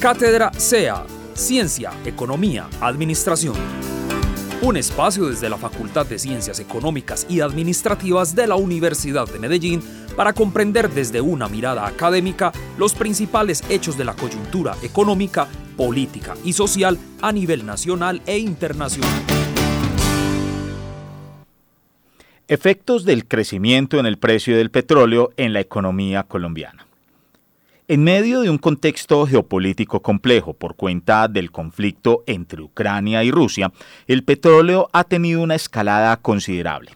Cátedra SEA, Ciencia, Economía, Administración. Un espacio desde la Facultad de Ciencias Económicas y Administrativas de la Universidad de Medellín para comprender desde una mirada académica los principales hechos de la coyuntura económica, política y social a nivel nacional e internacional. Efectos del crecimiento en el precio del petróleo en la economía colombiana. En medio de un contexto geopolítico complejo por cuenta del conflicto entre Ucrania y Rusia, el petróleo ha tenido una escalada considerable.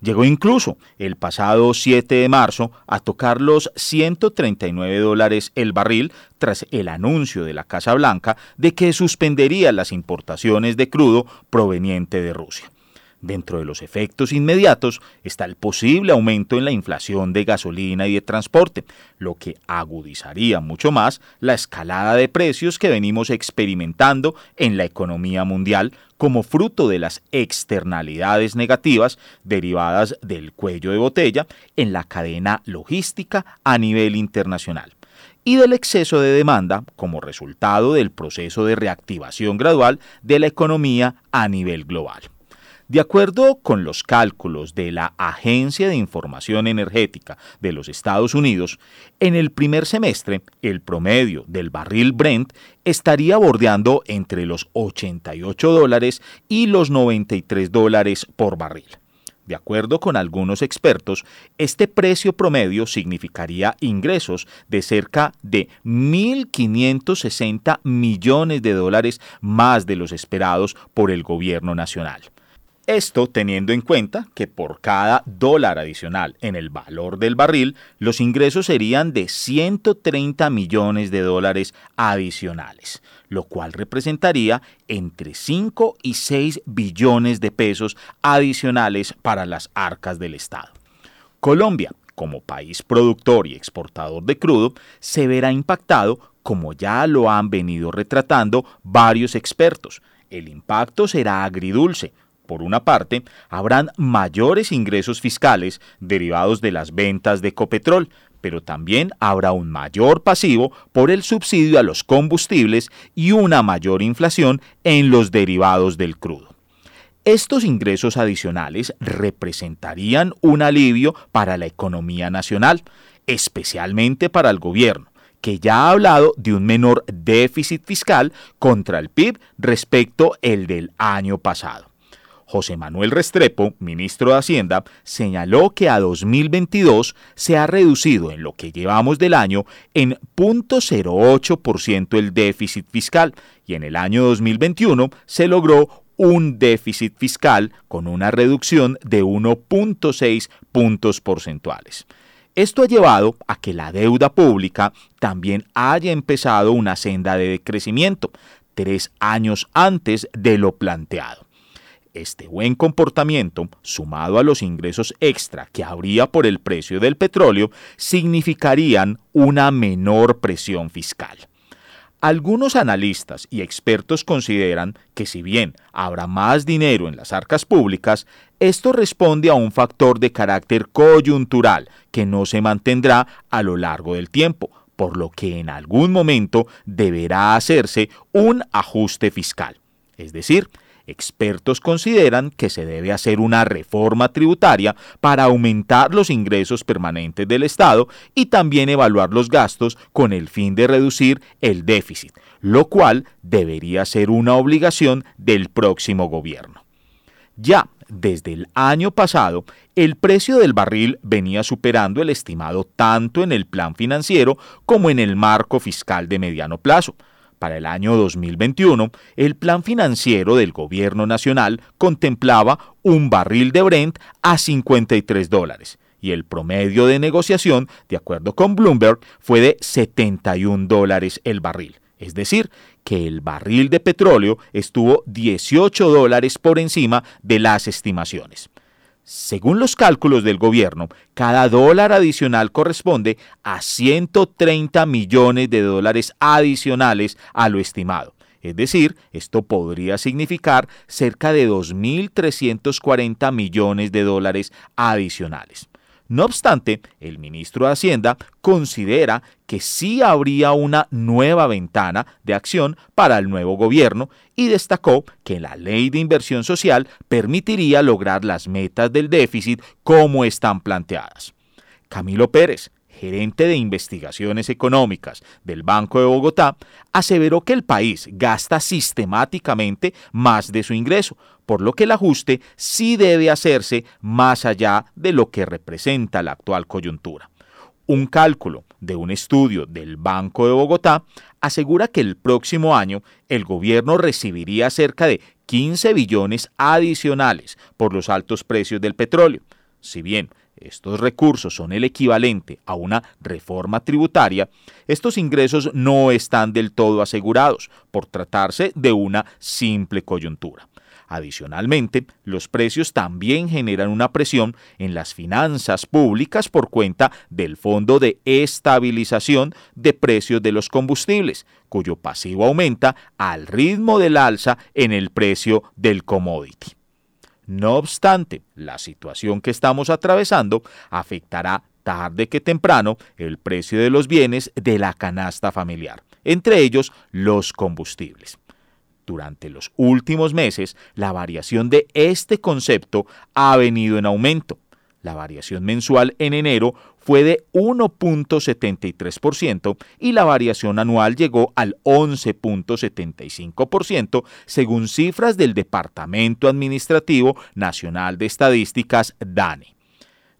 Llegó incluso el pasado 7 de marzo a tocar los 139 dólares el barril tras el anuncio de la Casa Blanca de que suspendería las importaciones de crudo proveniente de Rusia. Dentro de los efectos inmediatos está el posible aumento en la inflación de gasolina y de transporte, lo que agudizaría mucho más la escalada de precios que venimos experimentando en la economía mundial como fruto de las externalidades negativas derivadas del cuello de botella en la cadena logística a nivel internacional y del exceso de demanda como resultado del proceso de reactivación gradual de la economía a nivel global. De acuerdo con los cálculos de la Agencia de Información Energética de los Estados Unidos, en el primer semestre el promedio del barril Brent estaría bordeando entre los 88 dólares y los 93 dólares por barril. De acuerdo con algunos expertos, este precio promedio significaría ingresos de cerca de 1.560 millones de dólares más de los esperados por el gobierno nacional. Esto teniendo en cuenta que por cada dólar adicional en el valor del barril, los ingresos serían de 130 millones de dólares adicionales, lo cual representaría entre 5 y 6 billones de pesos adicionales para las arcas del Estado. Colombia, como país productor y exportador de crudo, se verá impactado como ya lo han venido retratando varios expertos. El impacto será agridulce, por una parte, habrán mayores ingresos fiscales derivados de las ventas de Copetrol, pero también habrá un mayor pasivo por el subsidio a los combustibles y una mayor inflación en los derivados del crudo. Estos ingresos adicionales representarían un alivio para la economía nacional, especialmente para el gobierno, que ya ha hablado de un menor déficit fiscal contra el PIB respecto el del año pasado. José Manuel Restrepo, ministro de Hacienda, señaló que a 2022 se ha reducido en lo que llevamos del año en 0.08% el déficit fiscal y en el año 2021 se logró un déficit fiscal con una reducción de 1.6 puntos porcentuales. Esto ha llevado a que la deuda pública también haya empezado una senda de decrecimiento, tres años antes de lo planteado. Este buen comportamiento, sumado a los ingresos extra que habría por el precio del petróleo, significarían una menor presión fiscal. Algunos analistas y expertos consideran que si bien habrá más dinero en las arcas públicas, esto responde a un factor de carácter coyuntural que no se mantendrá a lo largo del tiempo, por lo que en algún momento deberá hacerse un ajuste fiscal. Es decir, Expertos consideran que se debe hacer una reforma tributaria para aumentar los ingresos permanentes del Estado y también evaluar los gastos con el fin de reducir el déficit, lo cual debería ser una obligación del próximo gobierno. Ya desde el año pasado, el precio del barril venía superando el estimado tanto en el plan financiero como en el marco fiscal de mediano plazo. Para el año 2021, el plan financiero del gobierno nacional contemplaba un barril de Brent a 53 dólares y el promedio de negociación, de acuerdo con Bloomberg, fue de 71 dólares el barril. Es decir, que el barril de petróleo estuvo 18 dólares por encima de las estimaciones. Según los cálculos del gobierno, cada dólar adicional corresponde a 130 millones de dólares adicionales a lo estimado. Es decir, esto podría significar cerca de 2.340 millones de dólares adicionales. No obstante, el ministro de Hacienda considera que sí habría una nueva ventana de acción para el nuevo gobierno y destacó que la ley de inversión social permitiría lograr las metas del déficit como están planteadas. Camilo Pérez, gerente de investigaciones económicas del Banco de Bogotá, aseveró que el país gasta sistemáticamente más de su ingreso, por lo que el ajuste sí debe hacerse más allá de lo que representa la actual coyuntura. Un cálculo de un estudio del Banco de Bogotá asegura que el próximo año el gobierno recibiría cerca de 15 billones adicionales por los altos precios del petróleo. Si bien estos recursos son el equivalente a una reforma tributaria, estos ingresos no están del todo asegurados por tratarse de una simple coyuntura. Adicionalmente, los precios también generan una presión en las finanzas públicas por cuenta del Fondo de Estabilización de Precios de los Combustibles, cuyo pasivo aumenta al ritmo del alza en el precio del commodity. No obstante, la situación que estamos atravesando afectará tarde que temprano el precio de los bienes de la canasta familiar, entre ellos los combustibles. Durante los últimos meses, la variación de este concepto ha venido en aumento. La variación mensual en enero fue de 1.73% y la variación anual llegó al 11.75% según cifras del Departamento Administrativo Nacional de Estadísticas DANE.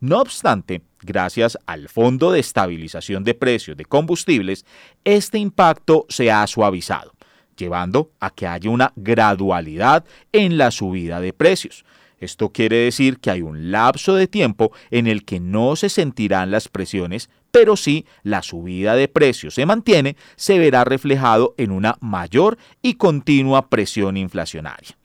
No obstante, gracias al Fondo de Estabilización de Precios de Combustibles, este impacto se ha suavizado, llevando a que haya una gradualidad en la subida de precios. Esto quiere decir que hay un lapso de tiempo en el que no se sentirán las presiones, pero si la subida de precios se mantiene, se verá reflejado en una mayor y continua presión inflacionaria.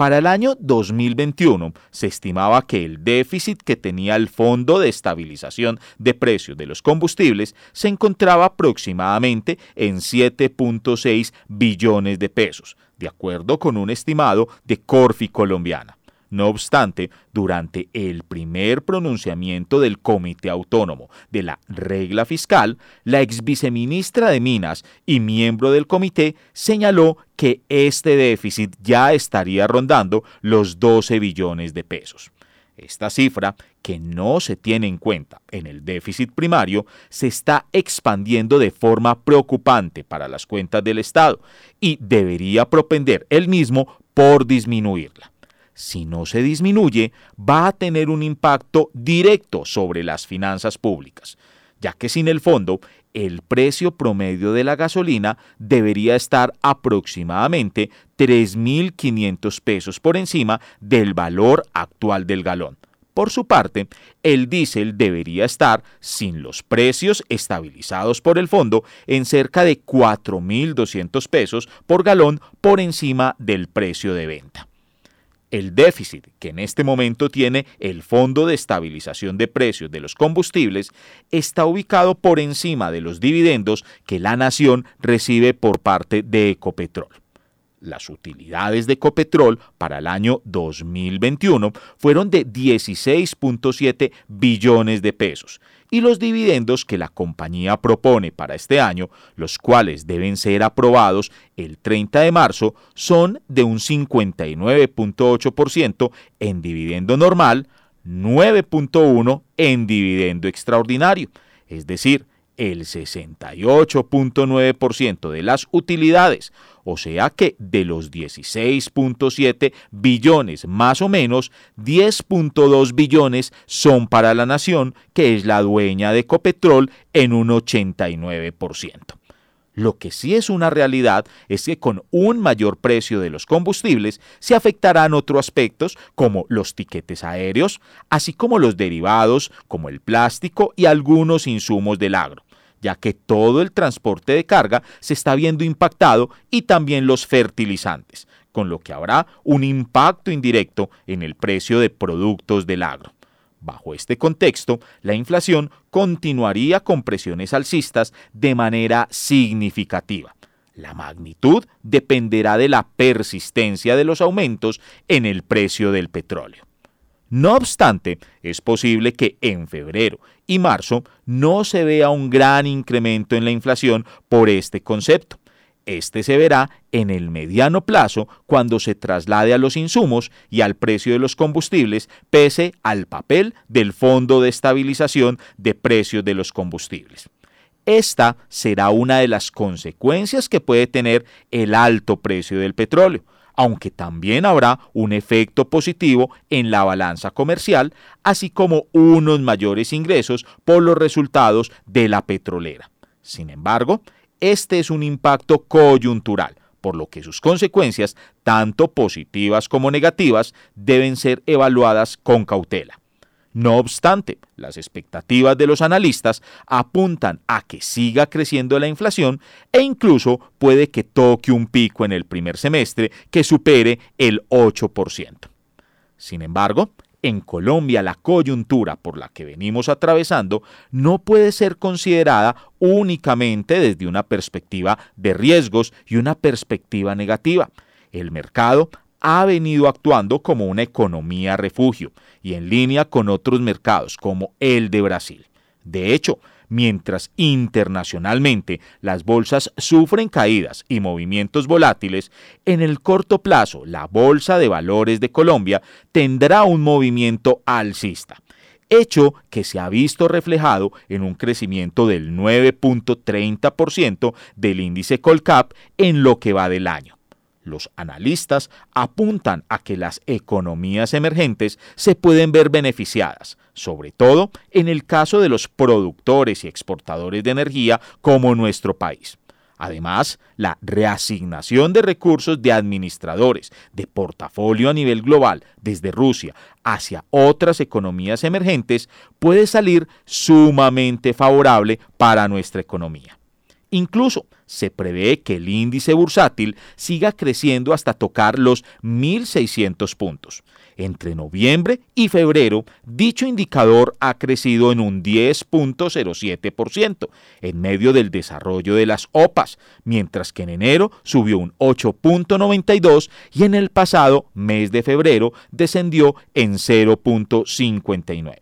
Para el año 2021 se estimaba que el déficit que tenía el Fondo de Estabilización de Precios de los Combustibles se encontraba aproximadamente en 7.6 billones de pesos, de acuerdo con un estimado de Corfi Colombiana. No obstante, durante el primer pronunciamiento del Comité Autónomo de la Regla Fiscal, la ex viceministra de Minas y miembro del comité señaló que este déficit ya estaría rondando los 12 billones de pesos. Esta cifra, que no se tiene en cuenta en el déficit primario, se está expandiendo de forma preocupante para las cuentas del Estado y debería propender el mismo por disminuirla si no se disminuye, va a tener un impacto directo sobre las finanzas públicas, ya que sin el fondo, el precio promedio de la gasolina debería estar aproximadamente 3.500 pesos por encima del valor actual del galón. Por su parte, el diésel debería estar, sin los precios estabilizados por el fondo, en cerca de 4.200 pesos por galón por encima del precio de venta. El déficit que en este momento tiene el Fondo de Estabilización de Precios de los Combustibles está ubicado por encima de los dividendos que la nación recibe por parte de Ecopetrol. Las utilidades de Ecopetrol para el año 2021 fueron de 16.7 billones de pesos y los dividendos que la compañía propone para este año, los cuales deben ser aprobados el 30 de marzo, son de un 59.8% en dividendo normal, 9.1% en dividendo extraordinario, es decir, el 68.9% de las utilidades, o sea que de los 16.7 billones más o menos, 10.2 billones son para la nación, que es la dueña de Ecopetrol, en un 89%. Lo que sí es una realidad es que con un mayor precio de los combustibles se afectarán otros aspectos como los tiquetes aéreos, así como los derivados como el plástico y algunos insumos del agro ya que todo el transporte de carga se está viendo impactado y también los fertilizantes, con lo que habrá un impacto indirecto en el precio de productos del agro. Bajo este contexto, la inflación continuaría con presiones alcistas de manera significativa. La magnitud dependerá de la persistencia de los aumentos en el precio del petróleo. No obstante, es posible que en febrero y marzo no se vea un gran incremento en la inflación por este concepto. Este se verá en el mediano plazo cuando se traslade a los insumos y al precio de los combustibles pese al papel del Fondo de Estabilización de Precios de los Combustibles. Esta será una de las consecuencias que puede tener el alto precio del petróleo aunque también habrá un efecto positivo en la balanza comercial, así como unos mayores ingresos por los resultados de la petrolera. Sin embargo, este es un impacto coyuntural, por lo que sus consecuencias, tanto positivas como negativas, deben ser evaluadas con cautela. No obstante, las expectativas de los analistas apuntan a que siga creciendo la inflación e incluso puede que toque un pico en el primer semestre que supere el 8%. Sin embargo, en Colombia la coyuntura por la que venimos atravesando no puede ser considerada únicamente desde una perspectiva de riesgos y una perspectiva negativa. El mercado ha venido actuando como una economía refugio y en línea con otros mercados como el de Brasil. De hecho, mientras internacionalmente las bolsas sufren caídas y movimientos volátiles, en el corto plazo la Bolsa de Valores de Colombia tendrá un movimiento alcista hecho que se ha visto reflejado en un crecimiento del 9.30% del índice Colcap en lo que va del año. Los analistas apuntan a que las economías emergentes se pueden ver beneficiadas, sobre todo en el caso de los productores y exportadores de energía como nuestro país. Además, la reasignación de recursos de administradores de portafolio a nivel global desde Rusia hacia otras economías emergentes puede salir sumamente favorable para nuestra economía. Incluso se prevé que el índice bursátil siga creciendo hasta tocar los 1.600 puntos. Entre noviembre y febrero, dicho indicador ha crecido en un 10.07% en medio del desarrollo de las OPAs, mientras que en enero subió un 8.92 y en el pasado mes de febrero descendió en 0.59.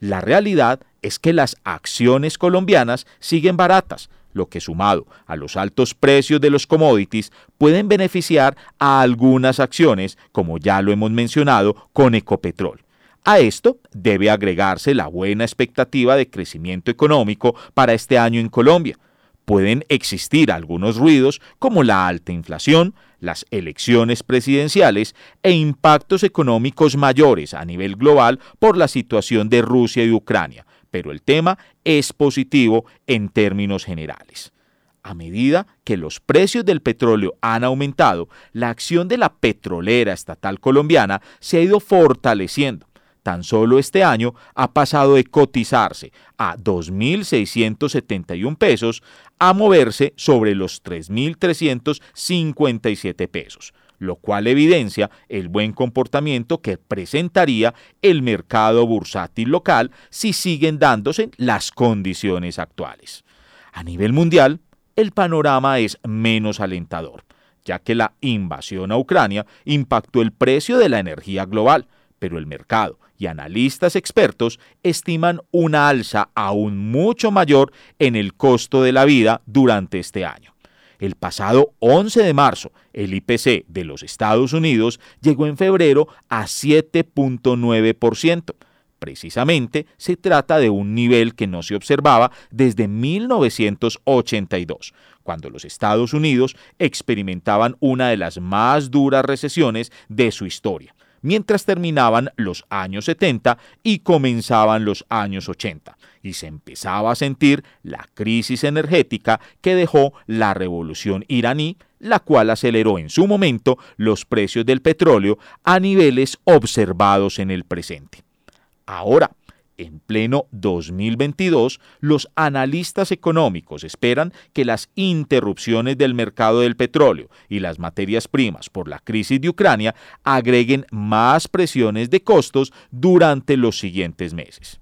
La realidad es que las acciones colombianas siguen baratas, lo que sumado a los altos precios de los commodities pueden beneficiar a algunas acciones, como ya lo hemos mencionado con Ecopetrol. A esto debe agregarse la buena expectativa de crecimiento económico para este año en Colombia. Pueden existir algunos ruidos como la alta inflación, las elecciones presidenciales e impactos económicos mayores a nivel global por la situación de Rusia y Ucrania, pero el tema es positivo en términos generales. A medida que los precios del petróleo han aumentado, la acción de la petrolera estatal colombiana se ha ido fortaleciendo. Tan solo este año ha pasado de cotizarse a 2.671 pesos a moverse sobre los 3.357 pesos, lo cual evidencia el buen comportamiento que presentaría el mercado bursátil local si siguen dándose las condiciones actuales. A nivel mundial, el panorama es menos alentador, ya que la invasión a Ucrania impactó el precio de la energía global, pero el mercado y analistas expertos estiman una alza aún mucho mayor en el costo de la vida durante este año. El pasado 11 de marzo, el IPC de los Estados Unidos llegó en febrero a 7.9%. Precisamente se trata de un nivel que no se observaba desde 1982, cuando los Estados Unidos experimentaban una de las más duras recesiones de su historia mientras terminaban los años 70 y comenzaban los años 80, y se empezaba a sentir la crisis energética que dejó la revolución iraní, la cual aceleró en su momento los precios del petróleo a niveles observados en el presente. Ahora, en pleno 2022, los analistas económicos esperan que las interrupciones del mercado del petróleo y las materias primas por la crisis de Ucrania agreguen más presiones de costos durante los siguientes meses.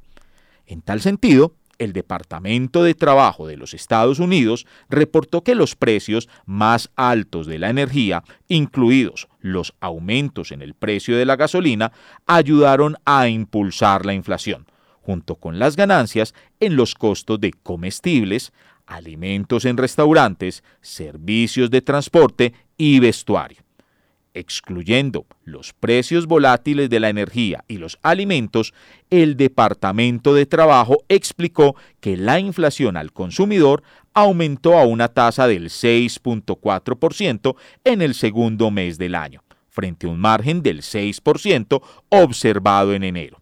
En tal sentido, el Departamento de Trabajo de los Estados Unidos reportó que los precios más altos de la energía, incluidos los aumentos en el precio de la gasolina, ayudaron a impulsar la inflación, junto con las ganancias en los costos de comestibles, alimentos en restaurantes, servicios de transporte y vestuario excluyendo los precios volátiles de la energía y los alimentos, el Departamento de Trabajo explicó que la inflación al consumidor aumentó a una tasa del 6.4% en el segundo mes del año, frente a un margen del 6% observado en enero.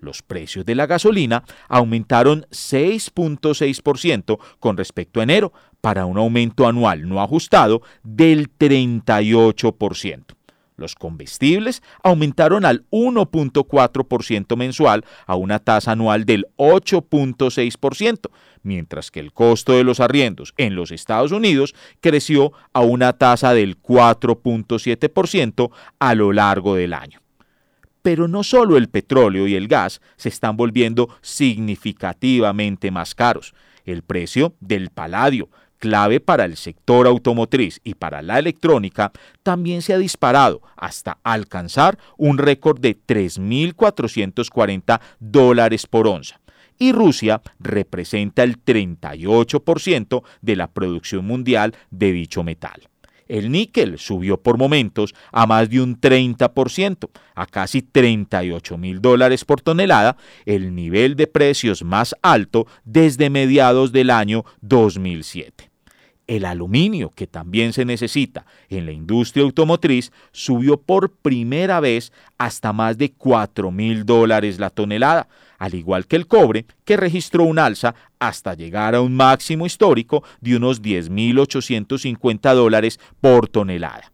Los precios de la gasolina aumentaron 6.6% con respecto a enero, para un aumento anual no ajustado del 38%. Los combustibles aumentaron al 1.4% mensual a una tasa anual del 8.6%, mientras que el costo de los arriendos en los Estados Unidos creció a una tasa del 4.7% a lo largo del año. Pero no solo el petróleo y el gas se están volviendo significativamente más caros. El precio del paladio, clave para el sector automotriz y para la electrónica, también se ha disparado hasta alcanzar un récord de 3.440 dólares por onza. Y Rusia representa el 38% de la producción mundial de dicho metal. El níquel subió por momentos a más de un 30%, a casi 38 mil dólares por tonelada, el nivel de precios más alto desde mediados del año 2007. El aluminio, que también se necesita en la industria automotriz, subió por primera vez hasta más de 4 mil dólares la tonelada, al igual que el cobre, que registró un alza hasta llegar a un máximo histórico de unos 10.850 dólares por tonelada.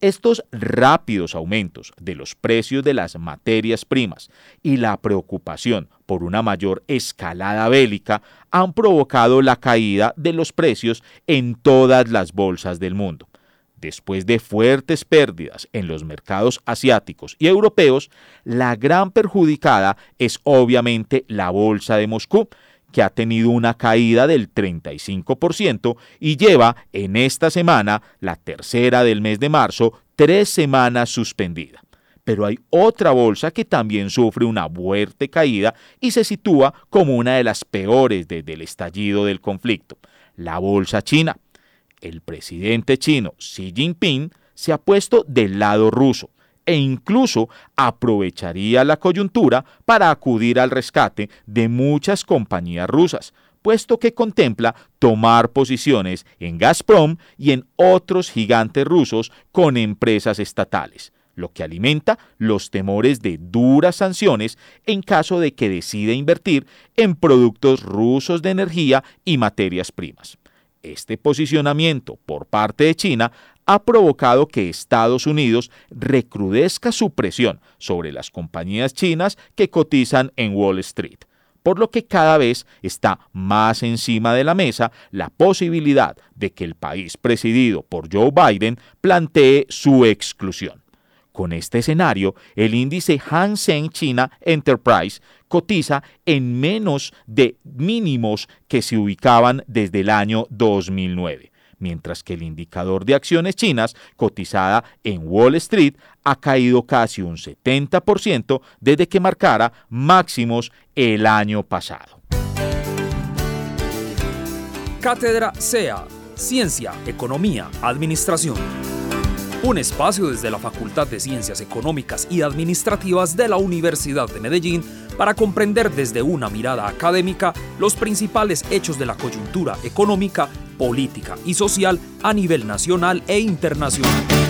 Estos rápidos aumentos de los precios de las materias primas y la preocupación por una mayor escalada bélica han provocado la caída de los precios en todas las bolsas del mundo. Después de fuertes pérdidas en los mercados asiáticos y europeos, la gran perjudicada es obviamente la bolsa de Moscú, que ha tenido una caída del 35% y lleva en esta semana, la tercera del mes de marzo, tres semanas suspendida. Pero hay otra bolsa que también sufre una fuerte caída y se sitúa como una de las peores desde el estallido del conflicto, la bolsa china. El presidente chino Xi Jinping se ha puesto del lado ruso e incluso aprovecharía la coyuntura para acudir al rescate de muchas compañías rusas, puesto que contempla tomar posiciones en Gazprom y en otros gigantes rusos con empresas estatales, lo que alimenta los temores de duras sanciones en caso de que decida invertir en productos rusos de energía y materias primas. Este posicionamiento por parte de China ha provocado que Estados Unidos recrudezca su presión sobre las compañías chinas que cotizan en Wall Street, por lo que cada vez está más encima de la mesa la posibilidad de que el país presidido por Joe Biden plantee su exclusión. Con este escenario, el índice Hang Seng China Enterprise cotiza en menos de mínimos que se ubicaban desde el año 2009 mientras que el indicador de acciones chinas cotizada en Wall Street ha caído casi un 70% desde que marcara máximos el año pasado. Cátedra SEA, Ciencia, Economía, Administración un espacio desde la Facultad de Ciencias Económicas y Administrativas de la Universidad de Medellín para comprender desde una mirada académica los principales hechos de la coyuntura económica, política y social a nivel nacional e internacional.